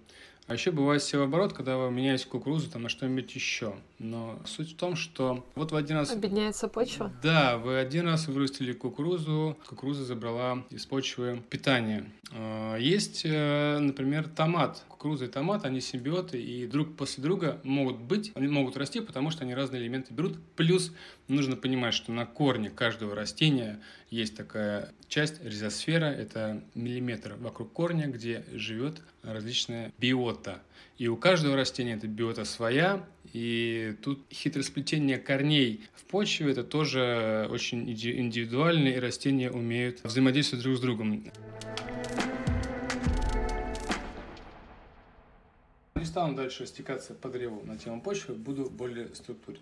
А еще бывает севооборот, когда вы меняете кукурузу там, на что-нибудь еще. Но суть в том, что вот в один раз... Обедняется почва? Да, вы один раз вырастили кукурузу, кукуруза забрала из почвы питание. А, есть, э, например, томат. Кукуруза и томат, они симбиоты, и друг после друга могут быть, они могут расти, потому что они разные элементы берут. Плюс нужно понимать, что на корне каждого растения есть такая часть, ризосфера, это миллиметр вокруг корня, где живет различная биота. И у каждого растения эта биота своя, и тут хитросплетение корней в почве – это тоже очень индивидуально, и растения умеют взаимодействовать друг с другом. Стану дальше растекаться по древу на тему почвы, буду более структурен.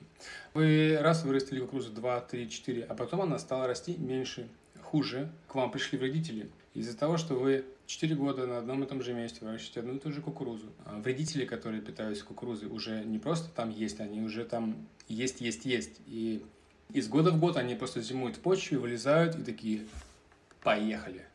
Вы раз вырастили кукурузу 2, 3, 4, а потом она стала расти меньше, хуже. К вам пришли вредители. Из-за того, что вы 4 года на одном и том же месте выращивать одну и ту же кукурузу. А вредители, которые питаются кукурузой, уже не просто там есть, они уже там есть, есть, есть. И из года в год они просто зимуют в почве, вылезают и такие, поехали.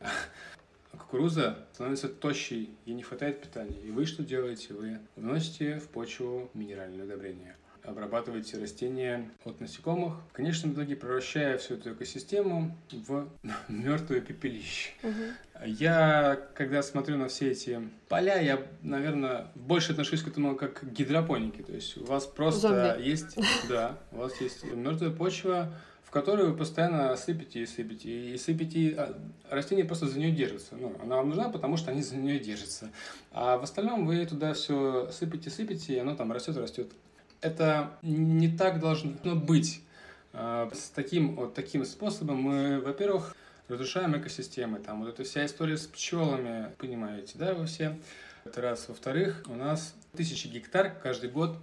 А кукуруза становится тощей, ей не хватает питания. И вы что делаете? Вы вносите в почву минеральное удобрение обрабатываете растения от насекомых, в конечном итоге превращая всю эту экосистему в мертвое пепелище. Угу. Я, когда смотрю на все эти поля, я, наверное, больше отношусь к этому как к гидропонике. То есть у вас просто Зомби. есть, да, у вас есть мертвая почва, в которую вы постоянно сыпете и сыпете, и сыпете, а растения просто за нее держатся. Ну, она вам нужна, потому что они за нее держатся. А в остальном вы туда все сыпете, сыпете, и оно там растет, растет это не так должно быть. А, с таким вот таким способом мы, во-первых, разрушаем экосистемы. Там вот эта вся история с пчелами, понимаете, да, вы все. Это раз. Во-вторых, у нас тысячи гектар каждый год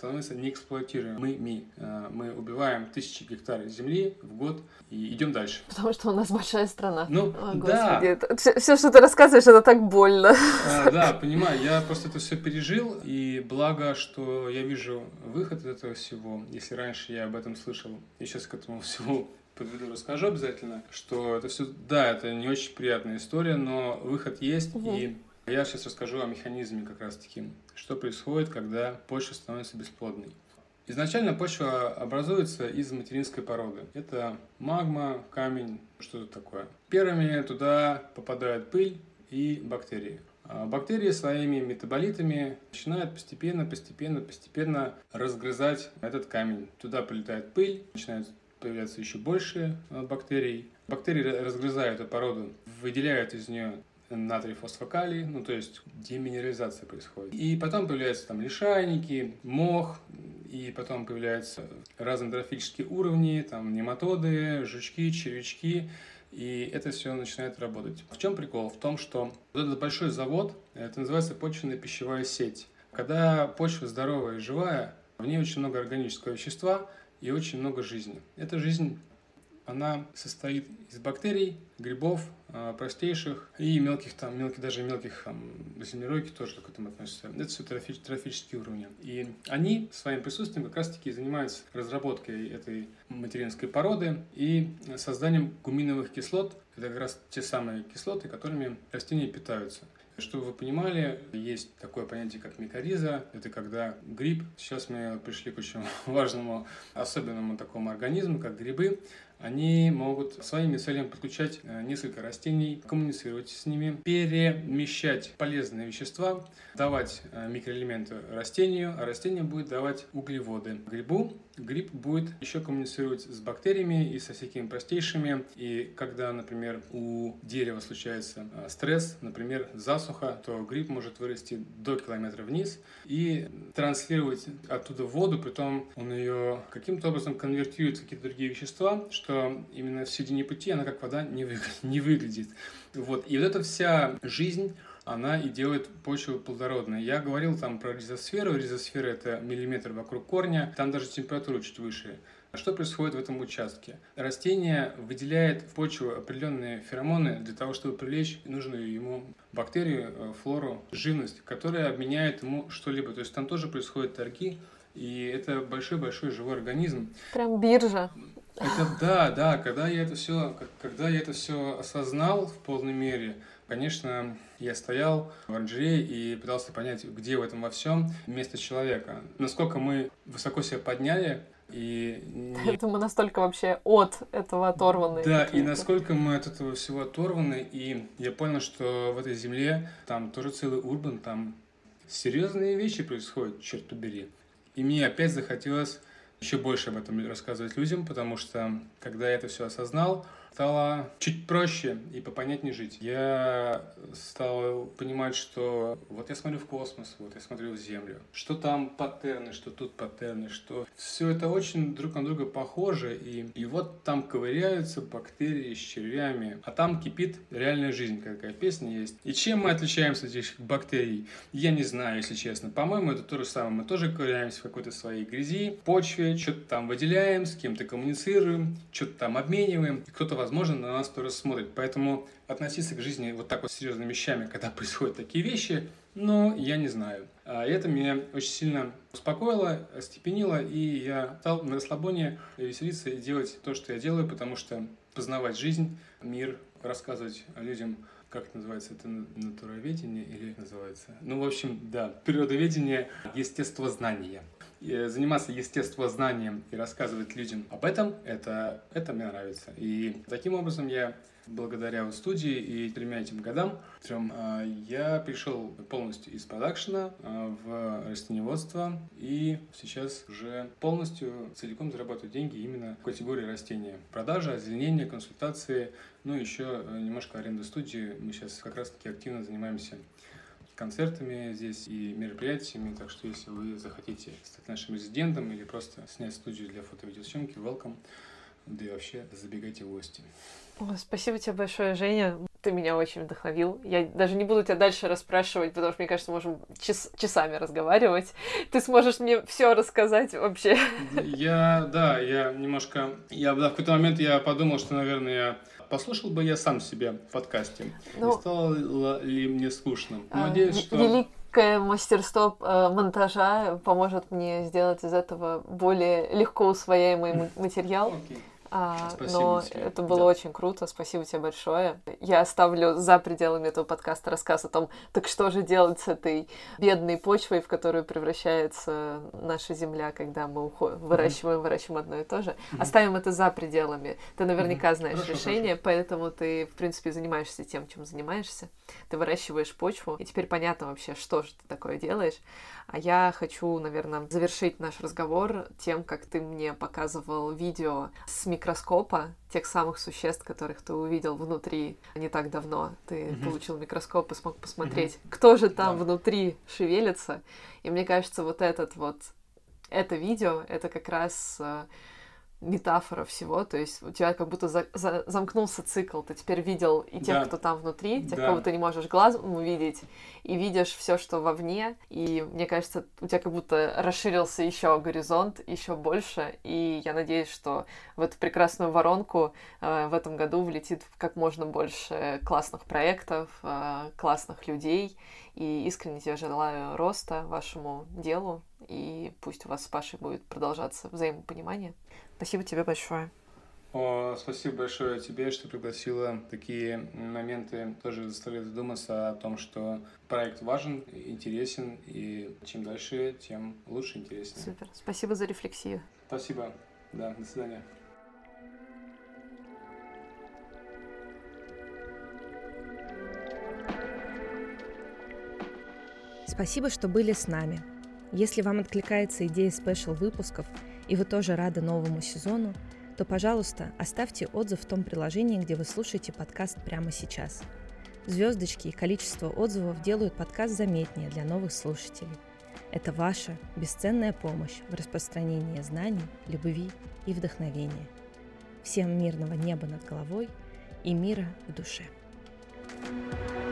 становится неэксплуатируемыми. Мы, э, мы убиваем тысячи гектар земли в год и идем дальше. Потому что у нас большая страна. Ну, О, да. Это, все, все, что ты рассказываешь, это так больно. А, да, понимаю. Я просто это все пережил, и благо, что я вижу выход из этого всего. Если раньше я об этом слышал, и сейчас к этому всему подведу, расскажу обязательно, что это все, да, это не очень приятная история, но выход есть, угу. и я сейчас расскажу о механизме как раз таки, что происходит, когда почва становится бесплодной. Изначально почва образуется из материнской породы. Это магма, камень, что-то такое. Первыми туда попадают пыль и бактерии. А бактерии своими метаболитами начинают постепенно, постепенно, постепенно разгрызать этот камень. Туда прилетает пыль, начинают появляться еще больше а, бактерий. Бактерии разгрызают эту породу, выделяют из нее натрий фосфокалий, ну то есть деминерализация происходит. И потом появляются там лишайники, мох, и потом появляются разные трофические уровни, там нематоды, жучки, червячки, и это все начинает работать. В чем прикол? В том, что вот этот большой завод, это называется почвенная пищевая сеть. Когда почва здоровая и живая, в ней очень много органического вещества и очень много жизни. Эта жизнь она состоит из бактерий, грибов, а, простейших и мелких, там, мелких, даже мелких там, землеройки тоже к этому относятся. Это все трофи, трофические уровни. И они своим присутствием как раз-таки занимаются разработкой этой материнской породы и созданием гуминовых кислот. Это как раз те самые кислоты, которыми растения питаются. Чтобы вы понимали, есть такое понятие, как микориза. Это когда гриб, сейчас мы пришли к очень важному, особенному такому организму, как грибы, они могут своими целями подключать э, несколько растений, коммуницировать с ними, перемещать полезные вещества, давать э, микроэлементы растению, а растение будет давать углеводы грибу. Гриб будет еще коммуницировать с бактериями и со всякими простейшими. И когда, например, у дерева случается э, стресс, например, засуха, то гриб может вырасти до километра вниз и транслировать оттуда воду, притом он ее каким-то образом конвертирует в какие-то другие вещества, что именно в середине пути она как вода не, вы, не выглядит. Вот. И вот эта вся жизнь, она и делает почву плодородной. Я говорил там про ризосферу. Ризосфера – это миллиметр вокруг корня. Там даже температура чуть выше. Что происходит в этом участке? Растение выделяет в почву определенные феромоны для того, чтобы привлечь нужную ему бактерию, э, флору, живность, которая обменяет ему что-либо. То есть там тоже происходят торги, и это большой-большой живой организм. Прям биржа. Это да, да, когда я это все, когда я это все осознал в полной мере, конечно, я стоял в оранжерее и пытался понять, где в этом во всем место человека. Насколько мы высоко себя подняли, и. Это мы настолько вообще от этого оторваны. Да, и насколько мы от этого всего оторваны, и я понял, что в этой земле там тоже целый урбан, там серьезные вещи происходят, черт побери. И мне опять захотелось еще больше об этом рассказывать людям, потому что когда я это все осознал, стало чуть проще и попонятнее жить. Я стал понимать, что вот я смотрю в космос, вот я смотрю в Землю, что там паттерны, что тут паттерны, что все это очень друг на друга похоже, и, и вот там ковыряются бактерии с червями, а там кипит реальная жизнь, какая песня есть. И чем мы отличаемся от этих бактерий, я не знаю, если честно. По-моему, это то же самое. Мы тоже ковыряемся в какой-то своей грязи, почве, что-то там выделяем, с кем-то коммуницируем, что-то там обмениваем. Кто-то возможно, на нас тоже смотрит. Поэтому относиться к жизни вот так вот серьезными вещами, когда происходят такие вещи, ну, я не знаю. А это меня очень сильно успокоило, остепенило, и я стал на расслабоне веселиться и делать то, что я делаю, потому что познавать жизнь, мир, рассказывать людям как это называется, это натуроведение или называется? Ну, в общем, да, природоведение, естествознание. И заниматься естествознанием и рассказывать людям об этом, это, это мне нравится. И таким образом я благодаря студии и тремя этим годам, трем, а, я пришел полностью из продакшена а, в растениеводство и сейчас уже полностью целиком зарабатываю деньги именно в категории растения. Продажа, озеленение, консультации, ну еще э, немножко аренда студии. Мы сейчас как раз таки активно занимаемся концертами здесь и мероприятиями, так что если вы захотите стать нашим резидентом или просто снять студию для фото-видеосъемки, welcome, да и вообще забегайте в гости. О, спасибо тебе большое, Женя. Ты меня очень вдохновил. Я даже не буду тебя дальше расспрашивать, потому что, мне кажется, можем час часами разговаривать. Ты сможешь мне все рассказать вообще. Я, да, я немножко... Я, в какой-то момент я подумал, что, наверное, я послушал бы я сам себя в подкасте. Ну, не стало ли мне скучно? А, Надеюсь, что... Великое мастерство э, монтажа поможет мне сделать из этого более легко усвояемый материал. Okay. А, но тебе. это было да. очень круто, спасибо тебе большое. Я оставлю за пределами этого подкаста рассказ о том, так что же делать с этой бедной почвой, в которую превращается наша земля, когда мы уход... выращиваем, mm-hmm. выращиваем одно и то же. Mm-hmm. Оставим это за пределами. Ты наверняка mm-hmm. знаешь хорошо, решение, хорошо. поэтому ты, в принципе, занимаешься тем, чем занимаешься. Ты выращиваешь почву, и теперь понятно вообще, что же ты такое делаешь. А я хочу, наверное, завершить наш разговор тем, как ты мне показывал видео с микроскопа тех самых существ, которых ты увидел внутри не так давно. Ты mm-hmm. получил микроскоп и смог посмотреть, mm-hmm. кто же там да. внутри шевелится. И мне кажется, вот этот вот это видео, это как раз э, метафора всего, то есть у тебя как будто за, за, замкнулся цикл, ты теперь видел и тех, да. кто там внутри, тех, да. кого ты не можешь глазом увидеть, и видишь все, что вовне, и мне кажется, у тебя как будто расширился еще горизонт, еще больше, и я надеюсь, что в эту прекрасную воронку э, в этом году влетит как можно больше классных проектов, э, классных людей, и искренне тебе желаю роста вашему делу, и пусть у вас с Пашей будет продолжаться взаимопонимание. Спасибо тебе большое. О, спасибо большое тебе, что пригласила. Такие моменты тоже заставляют задуматься о том, что проект важен, интересен, и чем дальше, тем лучше, интереснее. Супер. Спасибо за рефлексию. Спасибо. Да, до свидания. Спасибо, что были с нами. Если вам откликается идея спешл выпусков – и вы тоже рады новому сезону, то, пожалуйста, оставьте отзыв в том приложении, где вы слушаете подкаст прямо сейчас. Звездочки и количество отзывов делают подкаст заметнее для новых слушателей. Это ваша бесценная помощь в распространении знаний, любви и вдохновения. Всем мирного неба над головой и мира в душе. thank you